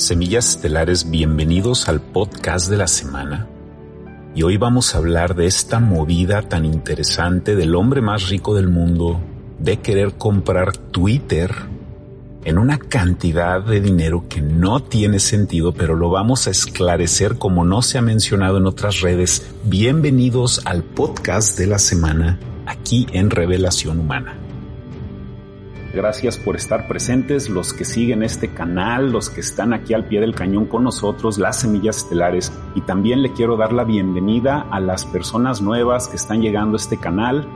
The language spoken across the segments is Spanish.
Semillas Estelares, bienvenidos al podcast de la semana. Y hoy vamos a hablar de esta movida tan interesante del hombre más rico del mundo de querer comprar Twitter en una cantidad de dinero que no tiene sentido, pero lo vamos a esclarecer como no se ha mencionado en otras redes. Bienvenidos al podcast de la semana aquí en Revelación Humana. Gracias por estar presentes, los que siguen este canal, los que están aquí al pie del cañón con nosotros, las semillas estelares. Y también le quiero dar la bienvenida a las personas nuevas que están llegando a este canal.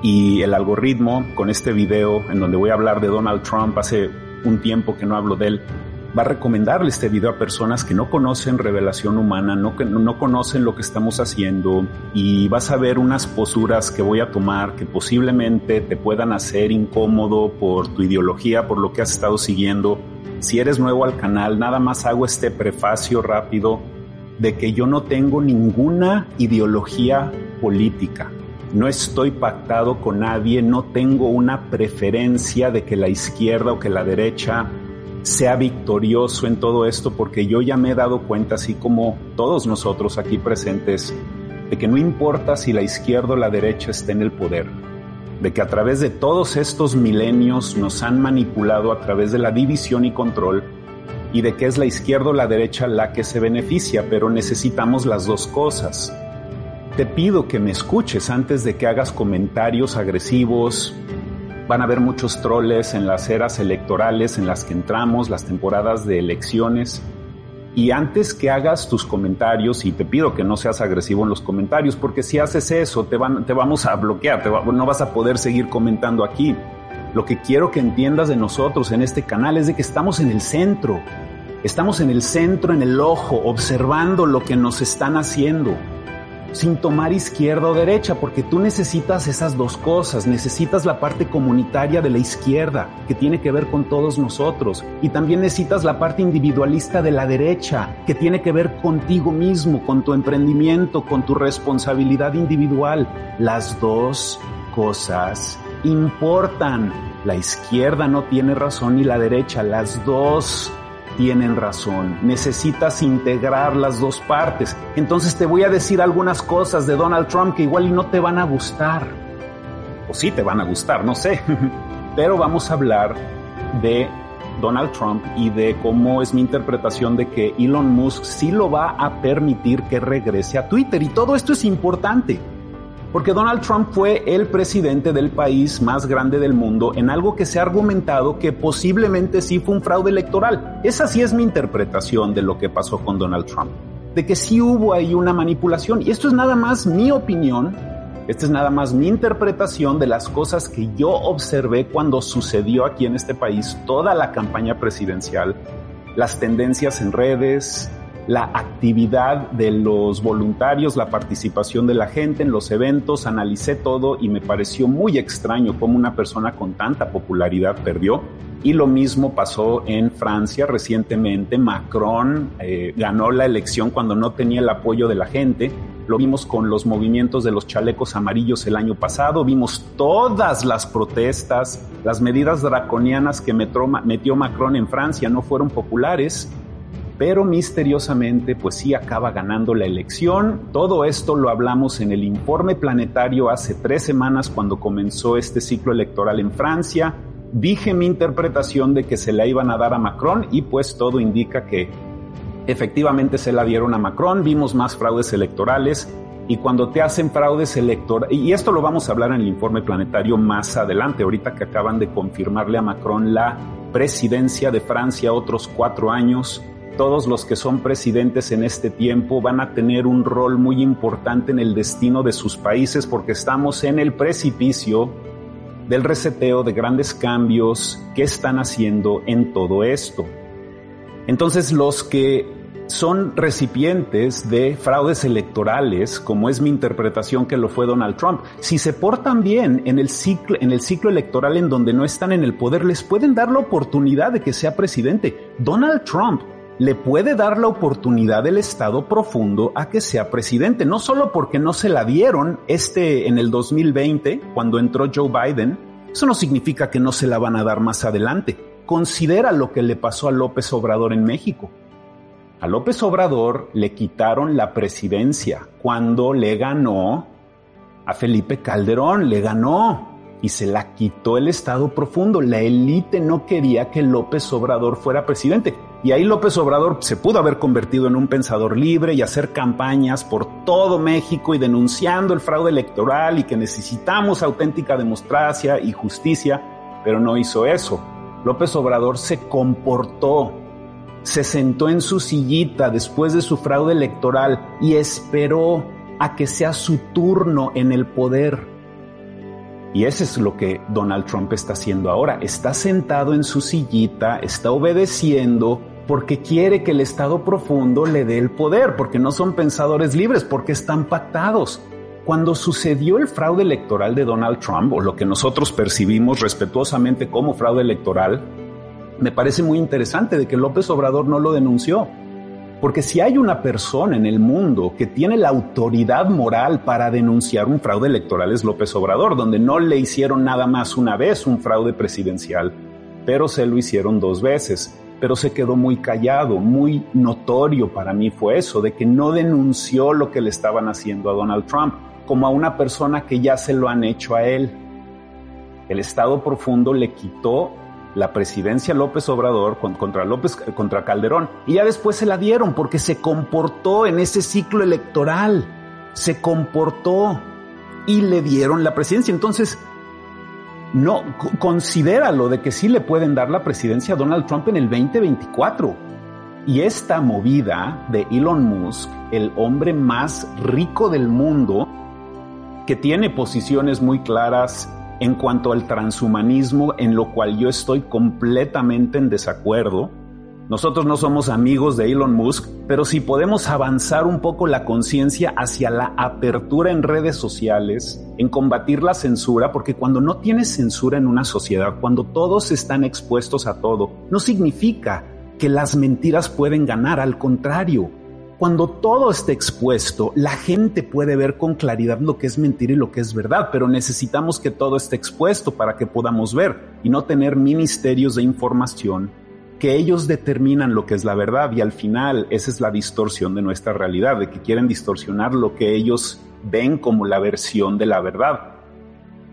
Y el algoritmo con este video en donde voy a hablar de Donald Trump, hace un tiempo que no hablo de él, va a recomendarle este video a personas que no conocen revelación humana, no, no conocen lo que estamos haciendo y vas a ver unas posturas que voy a tomar que posiblemente te puedan hacer incómodo por tu ideología, por lo que has estado siguiendo. Si eres nuevo al canal, nada más hago este prefacio rápido de que yo no tengo ninguna ideología política. No estoy pactado con nadie, no tengo una preferencia de que la izquierda o que la derecha sea victorioso en todo esto, porque yo ya me he dado cuenta, así como todos nosotros aquí presentes, de que no importa si la izquierda o la derecha esté en el poder, de que a través de todos estos milenios nos han manipulado a través de la división y control, y de que es la izquierda o la derecha la que se beneficia, pero necesitamos las dos cosas. Te pido que me escuches antes de que hagas comentarios agresivos, Van a haber muchos troles en las eras electorales en las que entramos, las temporadas de elecciones. Y antes que hagas tus comentarios, y te pido que no seas agresivo en los comentarios, porque si haces eso, te, van, te vamos a bloquear, no vas a poder seguir comentando aquí. Lo que quiero que entiendas de nosotros en este canal es de que estamos en el centro. Estamos en el centro, en el ojo, observando lo que nos están haciendo sin tomar izquierda o derecha, porque tú necesitas esas dos cosas, necesitas la parte comunitaria de la izquierda, que tiene que ver con todos nosotros, y también necesitas la parte individualista de la derecha, que tiene que ver contigo mismo, con tu emprendimiento, con tu responsabilidad individual. Las dos cosas importan. La izquierda no tiene razón ni la derecha, las dos tienen razón. Necesitas integrar las dos partes. Entonces te voy a decir algunas cosas de Donald Trump que igual no te van a gustar. O sí te van a gustar, no sé. Pero vamos a hablar de Donald Trump y de cómo es mi interpretación de que Elon Musk sí lo va a permitir que regrese a Twitter. Y todo esto es importante porque Donald Trump fue el presidente del país más grande del mundo en algo que se ha argumentado que posiblemente sí fue un fraude electoral. Esa sí es mi interpretación de lo que pasó con Donald Trump, de que sí hubo ahí una manipulación. Y esto es nada más mi opinión, esta es nada más mi interpretación de las cosas que yo observé cuando sucedió aquí en este país toda la campaña presidencial, las tendencias en redes, la actividad de los voluntarios, la participación de la gente en los eventos, analicé todo y me pareció muy extraño cómo una persona con tanta popularidad perdió. Y lo mismo pasó en Francia recientemente. Macron eh, ganó la elección cuando no tenía el apoyo de la gente. Lo vimos con los movimientos de los chalecos amarillos el año pasado. Vimos todas las protestas, las medidas draconianas que metió Macron en Francia no fueron populares pero misteriosamente pues sí acaba ganando la elección. Todo esto lo hablamos en el informe planetario hace tres semanas cuando comenzó este ciclo electoral en Francia. Dije mi interpretación de que se la iban a dar a Macron y pues todo indica que efectivamente se la dieron a Macron. Vimos más fraudes electorales y cuando te hacen fraudes electorales, y esto lo vamos a hablar en el informe planetario más adelante, ahorita que acaban de confirmarle a Macron la presidencia de Francia otros cuatro años, todos los que son presidentes en este tiempo van a tener un rol muy importante en el destino de sus países porque estamos en el precipicio del reseteo de grandes cambios que están haciendo en todo esto. Entonces los que son recipientes de fraudes electorales, como es mi interpretación que lo fue Donald Trump. Si se portan bien en el ciclo, en el ciclo electoral en donde no están en el poder, les pueden dar la oportunidad de que sea presidente. Donald Trump le puede dar la oportunidad del Estado profundo a que sea presidente, no solo porque no se la dieron este en el 2020 cuando entró Joe Biden, eso no significa que no se la van a dar más adelante. Considera lo que le pasó a López Obrador en México. A López Obrador le quitaron la presidencia cuando le ganó a Felipe Calderón, le ganó y se la quitó el Estado profundo. La élite no quería que López Obrador fuera presidente. Y ahí López Obrador se pudo haber convertido en un pensador libre y hacer campañas por todo México y denunciando el fraude electoral y que necesitamos auténtica democracia y justicia, pero no hizo eso. López Obrador se comportó, se sentó en su sillita después de su fraude electoral y esperó a que sea su turno en el poder y eso es lo que Donald Trump está haciendo ahora. Está sentado en su sillita, está obedeciendo porque quiere que el Estado profundo le dé el poder, porque no son pensadores libres, porque están pactados. Cuando sucedió el fraude electoral de Donald Trump, o lo que nosotros percibimos respetuosamente como fraude electoral, me parece muy interesante de que López Obrador no lo denunció. Porque si hay una persona en el mundo que tiene la autoridad moral para denunciar un fraude electoral es López Obrador, donde no le hicieron nada más una vez un fraude presidencial, pero se lo hicieron dos veces. Pero se quedó muy callado, muy notorio para mí fue eso, de que no denunció lo que le estaban haciendo a Donald Trump, como a una persona que ya se lo han hecho a él. El Estado profundo le quitó la presidencia López Obrador contra López contra Calderón y ya después se la dieron porque se comportó en ese ciclo electoral, se comportó y le dieron la presidencia. Entonces, no, considéralo de que sí le pueden dar la presidencia a Donald Trump en el 2024. Y esta movida de Elon Musk, el hombre más rico del mundo, que tiene posiciones muy claras en cuanto al transhumanismo, en lo cual yo estoy completamente en desacuerdo. Nosotros no somos amigos de Elon Musk, pero si podemos avanzar un poco la conciencia hacia la apertura en redes sociales, en combatir la censura, porque cuando no tienes censura en una sociedad, cuando todos están expuestos a todo, no significa que las mentiras pueden ganar, al contrario, cuando todo esté expuesto, la gente puede ver con claridad lo que es mentira y lo que es verdad, pero necesitamos que todo esté expuesto para que podamos ver y no tener ministerios de información que ellos determinan lo que es la verdad y al final esa es la distorsión de nuestra realidad, de que quieren distorsionar lo que ellos ven como la versión de la verdad.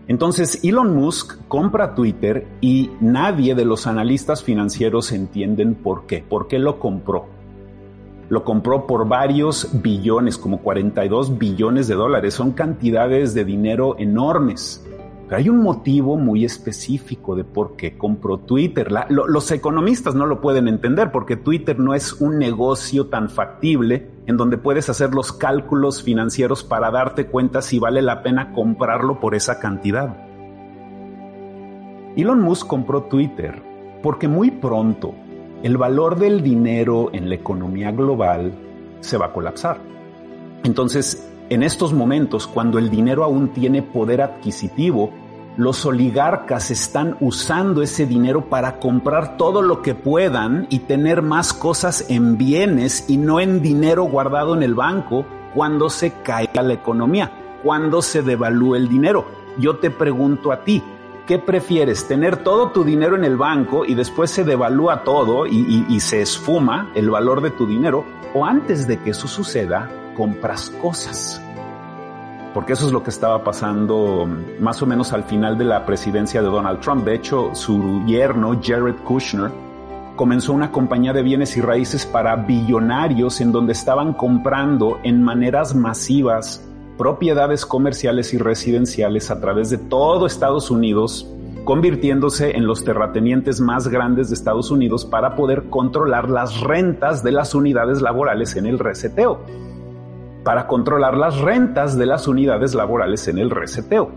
Entonces Elon Musk compra Twitter y nadie de los analistas financieros entienden por qué, por qué lo compró lo compró por varios billones, como 42 billones de dólares. Son cantidades de dinero enormes. Pero hay un motivo muy específico de por qué compró Twitter. los economistas no lo pueden entender porque Twitter no es un negocio tan factible en donde puedes hacer los cálculos financieros para darte cuenta si vale la pena comprarlo por esa cantidad. Elon Musk compró Twitter porque muy pronto el valor del dinero en la economía global se va a colapsar. Entonces, en estos momentos, cuando el dinero aún tiene poder adquisitivo, los oligarcas están usando ese dinero para comprar todo lo que puedan y tener más cosas en bienes y no en dinero guardado en el banco cuando se caiga la economía, cuando se devalúe el dinero. Yo te pregunto a ti, ¿Qué prefieres? ¿Tener todo tu dinero en el banco y después se devalúa todo y, se esfuma el valor de tu dinero? ¿O antes de que eso suceda, compras cosas? Porque eso es lo que estaba pasando más o menos al final de la presidencia de Donald Trump. De hecho, su yerno, Jared Kushner, comenzó una compañía de bienes y raíces para billonarios en donde estaban comprando en maneras masivas propiedades comerciales y residenciales a través de todo Estados Unidos, convirtiéndose en los terratenientes más grandes de Estados Unidos para poder controlar las rentas de las unidades laborales en el reseteo. Para controlar las rentas de las unidades laborales en el reseteo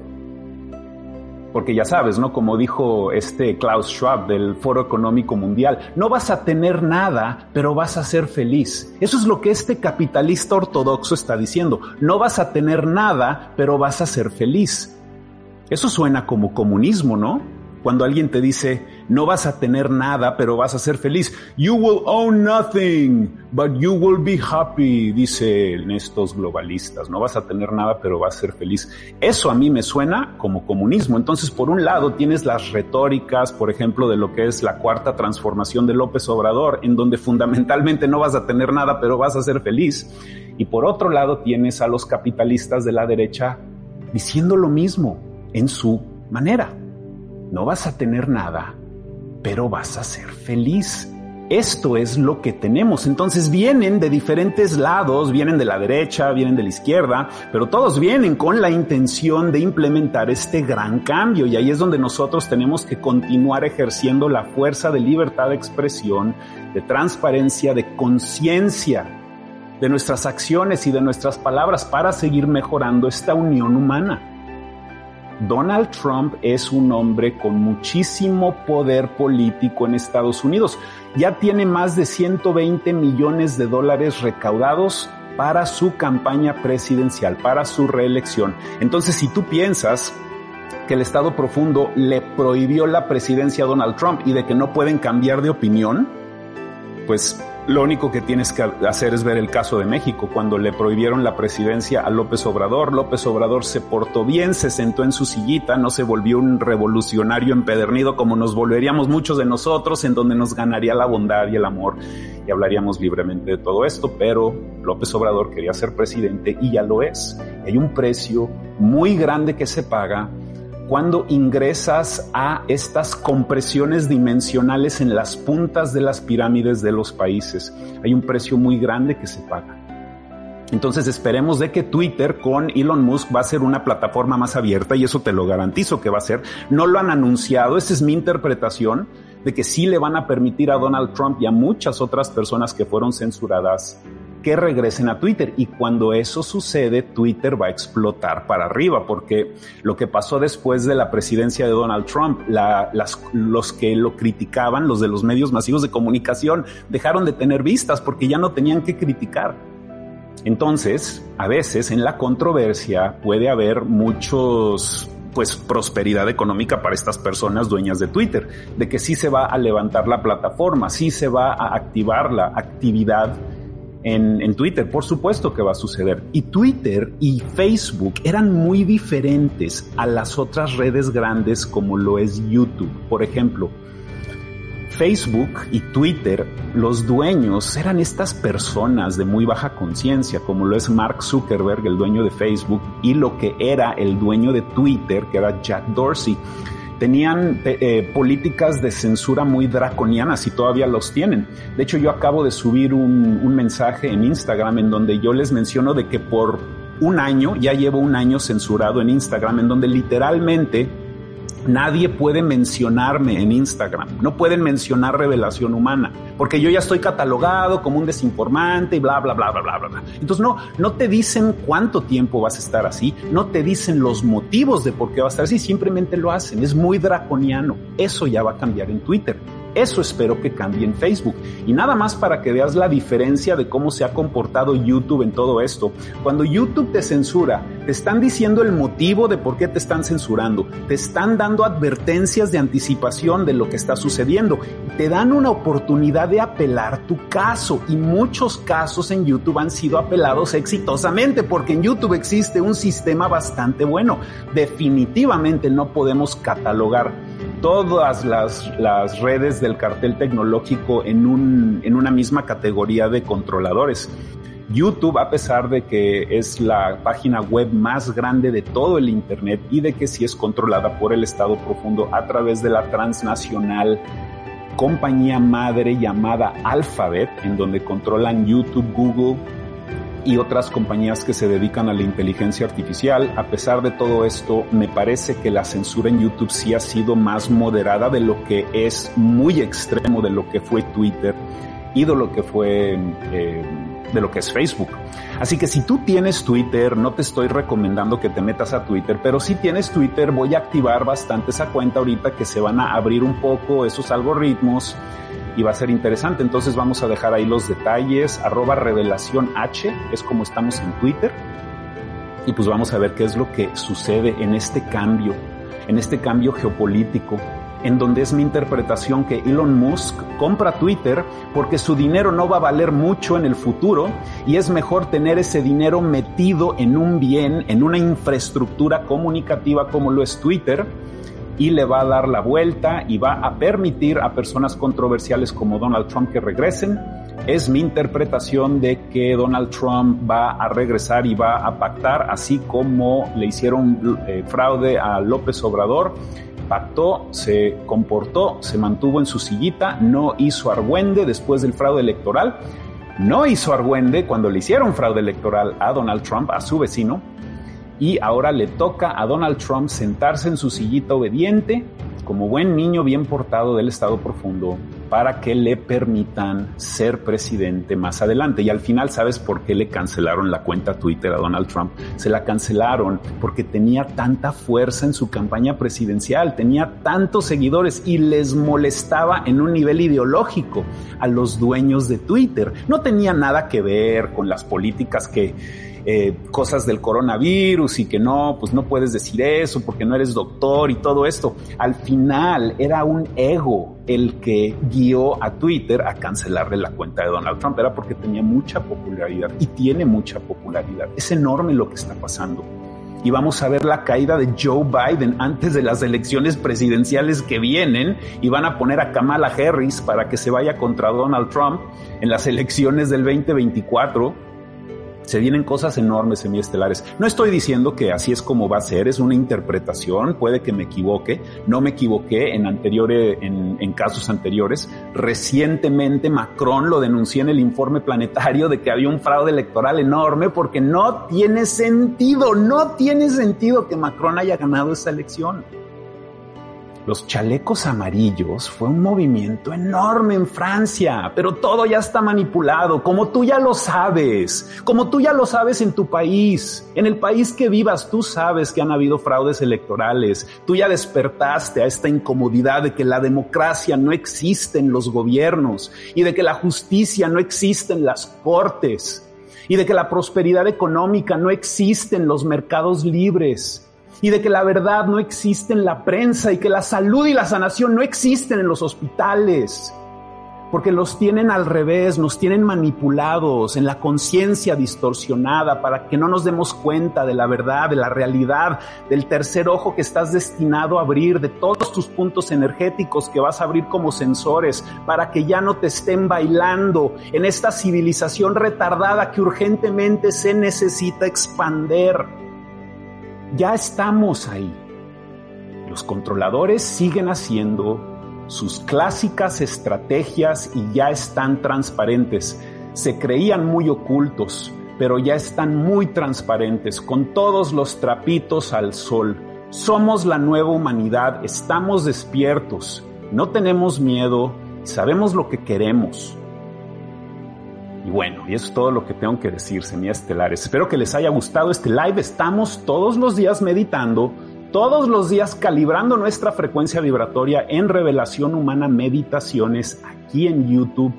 porque ya sabes, ¿no? Como dijo este Klaus Schwab del Foro Económico Mundial, no vas a tener nada, pero vas a ser feliz. Eso es lo que este capitalista ortodoxo está diciendo. No vas a tener nada, pero vas a ser feliz. Eso suena como comunismo, ¿no? Cuando alguien te dice, no vas a tener nada, pero vas a ser feliz. You will own nothing, but you will be happy, dicen estos globalistas. No vas a tener nada, pero vas a ser feliz. Eso a mí me suena como comunismo. Entonces, por un lado, tienes las retóricas, por ejemplo, de lo que es la cuarta transformación de López Obrador, en donde fundamentalmente no vas a tener nada, pero vas a ser feliz. Y por otro lado, tienes a los capitalistas de la derecha diciendo lo mismo en su manera. No vas a tener nada, pero vas a ser feliz. Esto es lo que tenemos. Entonces vienen de diferentes lados, vienen de la derecha, vienen de la izquierda, pero todos vienen con la intención de implementar este gran cambio. Y ahí es donde nosotros tenemos que continuar ejerciendo la fuerza de libertad de expresión, de transparencia, de conciencia de nuestras acciones y de nuestras palabras para seguir mejorando esta unión humana. Donald Trump es un hombre con muchísimo poder político en Estados Unidos. Ya tiene más de 120 millones de dólares recaudados para su campaña presidencial, para su reelección. Entonces, si tú piensas que el Estado profundo le prohibió la presidencia a Donald Trump y de que no pueden cambiar de opinión, pues lo único que tienes que hacer es ver el caso de México, cuando le prohibieron la presidencia a López Obrador. López Obrador se portó bien, se sentó en su sillita, no se volvió un revolucionario empedernido como nos volveríamos muchos de nosotros, en donde nos ganaría la bondad y el amor y hablaríamos libremente de todo esto, pero López Obrador quería ser presidente y ya lo es. Hay un precio muy grande que se paga cuando ingresas a estas compresiones dimensionales en las puntas de las pirámides de los países. Hay un precio muy grande que se paga. Entonces esperemos de que Twitter con Elon Musk va a ser una plataforma más abierta y eso te lo garantizo que va a ser. No lo han anunciado, esa es mi interpretación de que sí le van a permitir a Donald Trump y a muchas otras personas que fueron censuradas que regresen a Twitter. Y cuando eso sucede, Twitter va a explotar para arriba, porque lo que pasó después de la presidencia de Donald Trump, los que lo criticaban, los de los medios masivos de comunicación, dejaron de tener vistas porque ya no tenían que criticar. Entonces, a veces en la controversia puede haber muchos pues prosperidad económica para estas personas dueñas de Twitter, de que sí se va a levantar la plataforma, sí se va a activar la actividad en, Twitter. Por supuesto que va a suceder. Y Twitter y Facebook eran muy diferentes a las otras redes grandes como lo es YouTube. Por ejemplo, Facebook y Twitter, los dueños eran estas personas de muy baja conciencia, como lo es Mark Zuckerberg, el dueño de Facebook, y lo que era el dueño de Twitter, que era Jack Dorsey tenían eh, políticas de censura muy draconianas y todavía los tienen. De hecho, yo acabo de subir un, un mensaje en Instagram en donde yo les menciono de que por un año, ya llevo un año censurado en Instagram, en donde literalmente Nadie puede mencionarme en Instagram, no pueden mencionar revelación humana, porque yo ya estoy catalogado como un desinformante y bla, bla, bla, bla, bla, bla. Entonces no, no te dicen cuánto tiempo vas a estar así, no te dicen los motivos de por qué vas a estar así, simplemente lo hacen, es muy draconiano. Eso ya va a cambiar en Twitter. Eso espero que cambie en Facebook. Y nada más para que veas la diferencia de cómo se ha comportado YouTube en todo esto. Cuando YouTube te censura, te están diciendo el motivo de por qué te están censurando. Te están dando advertencias de anticipación de lo que está sucediendo. Te dan una oportunidad de apelar tu caso. Y muchos casos en YouTube han sido apelados exitosamente porque en YouTube existe un sistema bastante bueno. Definitivamente no podemos catalogar todas las, redes del cartel tecnológico en, un, en una misma categoría de controladores. YouTube, a pesar de que es la página web más grande de todo el Internet y de que sí es controlada por el Estado profundo a través de la transnacional compañía madre llamada Alphabet, en donde controlan YouTube, Google, y otras compañías que se dedican a la inteligencia artificial. A pesar de todo esto, me parece que la censura en YouTube sí ha sido más moderada de lo que es muy extremo de lo que fue Twitter y de lo que fue eh, de lo que es Facebook. Así que si tú tienes Twitter, no te estoy recomendando que te metas a Twitter, pero si tienes Twitter, voy a activar bastante esa cuenta ahorita que se van a abrir un poco esos algoritmos y va a ser interesante. Entonces vamos a dejar ahí los detalles, arroba revelación H, es como estamos en Twitter. Y pues vamos a ver qué es lo que sucede en este cambio, en este cambio geopolítico en donde es mi interpretación que Elon Musk compra Twitter porque su dinero no va a valer mucho en el futuro y es mejor tener ese dinero metido en un bien, en una infraestructura comunicativa como lo es Twitter y le va a dar la vuelta y va a permitir a personas controversiales como Donald Trump que regresen. Es mi interpretación de que Donald Trump va a regresar y va a pactar, así como le hicieron eh, fraude a López Obrador pactó, se comportó, se mantuvo en su sillita, no hizo argüende después del fraude electoral, no hizo argüende cuando le hicieron fraude electoral a Donald Trump, a su vecino, y ahora le toca a Donald Trump sentarse en su sillita obediente, como buen niño bien portado del Estado profundo, para que le permitan ser presidente más adelante. Y al final, ¿sabes por qué le cancelaron la cuenta Twitter a Donald Trump? Se la cancelaron porque tenía tanta fuerza en su campaña presidencial, tenía tantos seguidores y les molestaba en un nivel ideológico a los dueños de Twitter. No tenía nada que ver con las políticas que eh, cosas del coronavirus y que no, pues no puedes decir eso porque no eres doctor y todo esto. Al final era un ego el que guió a Twitter a cancelarle la cuenta de Donald Trump. Era porque tenía mucha popularidad y tiene mucha popularidad. Es enorme lo que está pasando y vamos a ver la caída de Joe Biden antes de las elecciones presidenciales que vienen y van a poner a Kamala Harris para que se vaya contra Donald Trump en las elecciones del 2024 se vienen cosas enormes semiestelares. No estoy diciendo que así es como va a ser, es una interpretación, puede que me equivoque, no me equivoqué en anteriores, en, en casos anteriores. Recientemente Macron lo denunció en el informe planetario de que había un fraude electoral enorme porque no tiene sentido, no tiene sentido que Macron haya ganado esa elección. Los chalecos amarillos fue un movimiento enorme en Francia, pero todo ya está manipulado, como tú ya lo sabes, como tú ya lo sabes en tu país. En el país que vivas, tú sabes que han habido fraudes electorales. Tú ya despertaste a esta incomodidad de que la democracia no existe en los gobiernos y de que la justicia no existe en las cortes y de que la prosperidad económica no existe en los mercados libres y de que la verdad no existe en la prensa y que la salud y la sanación no existen en los hospitales, porque los tienen al revés, nos tienen manipulados en la conciencia distorsionada para que no nos demos cuenta de la verdad, de la realidad, del tercer ojo que estás destinado a abrir, de todos tus puntos energéticos que vas a abrir como sensores, para que ya no te estén bailando en esta civilización retardada que urgentemente se necesita expander. Ya estamos ahí. Los controladores siguen haciendo sus clásicas estrategias y ya están transparentes. Se creían muy ocultos, pero ya están muy transparentes, con todos los trapitos al sol. Somos la nueva humanidad, estamos despiertos, no tenemos miedo, sabemos lo que queremos. Y bueno, y eso es todo lo que tengo que decir, semiestelares. Espero que les haya gustado este live. Estamos todos los días meditando, todos los días calibrando nuestra frecuencia vibratoria en Revelación Humana Meditaciones aquí en YouTube.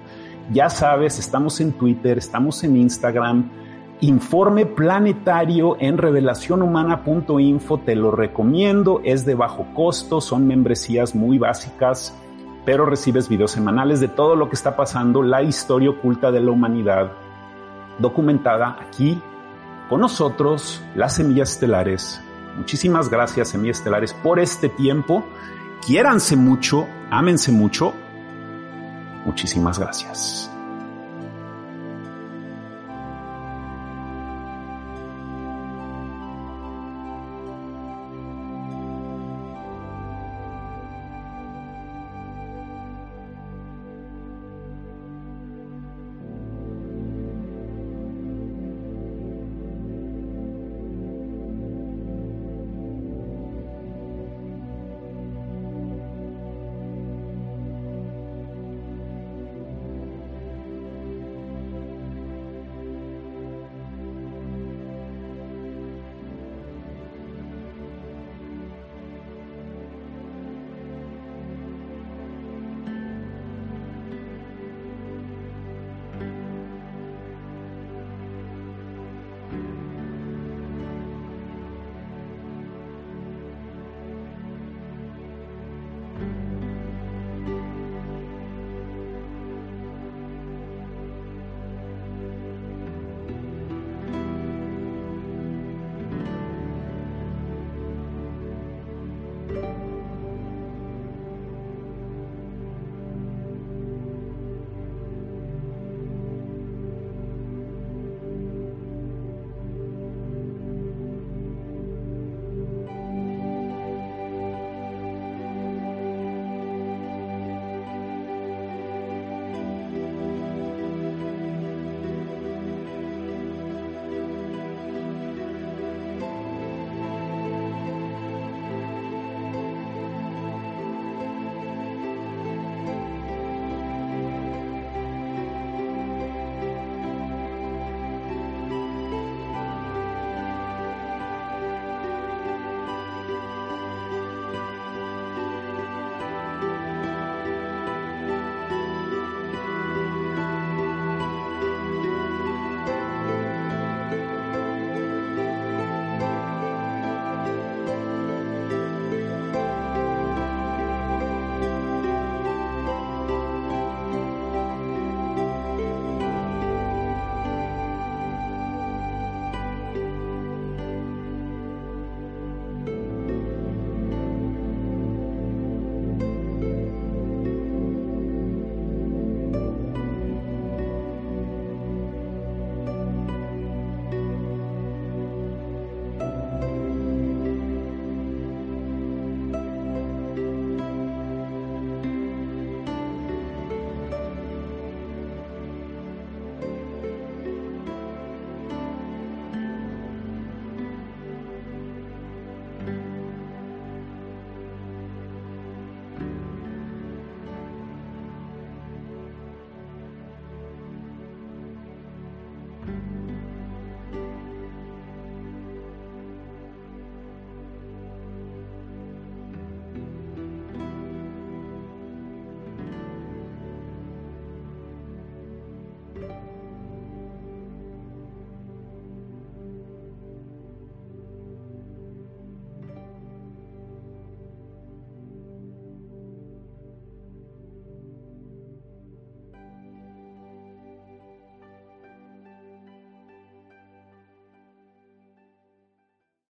Ya sabes, estamos en Twitter, estamos en Instagram. Informe planetario en revelacionhumana.info, te lo recomiendo, es de bajo costo, son membresías muy básicas pero recibes videos semanales de todo lo que está pasando, la historia oculta de la humanidad, documentada aquí con nosotros, las semillas estelares. Muchísimas gracias, semillas estelares, por este tiempo. Quiéranse mucho, ámense mucho. Muchísimas gracias.